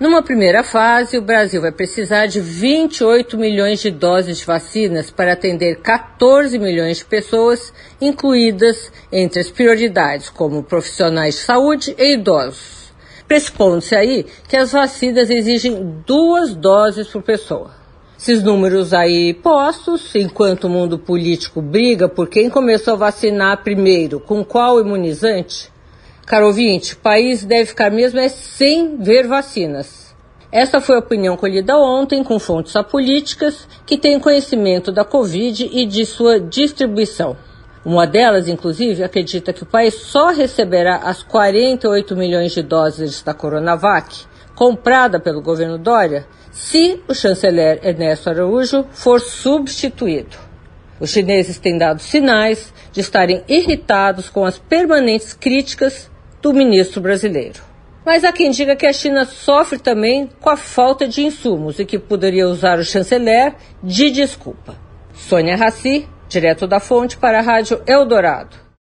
Numa primeira fase, o Brasil vai precisar de 28 milhões de doses de vacinas para atender 14 milhões de pessoas, incluídas entre as prioridades como profissionais de saúde e idosos. Pressupondo-se aí que as vacinas exigem duas doses por pessoa. Esses números aí postos, enquanto o mundo político briga por quem começou a vacinar primeiro, com qual imunizante, Caro ouvinte, o país deve ficar mesmo é sem ver vacinas. Essa foi a opinião colhida ontem com fontes apolíticas que têm conhecimento da Covid e de sua distribuição. Uma delas, inclusive, acredita que o país só receberá as 48 milhões de doses da Coronavac, comprada pelo governo Dória, se o chanceler Ernesto Araújo for substituído. Os chineses têm dado sinais de estarem irritados com as permanentes críticas do ministro brasileiro. Mas há quem diga que a China sofre também com a falta de insumos e que poderia usar o chanceler de desculpa. Sônia Raci, direto da fonte para a Rádio Eldorado.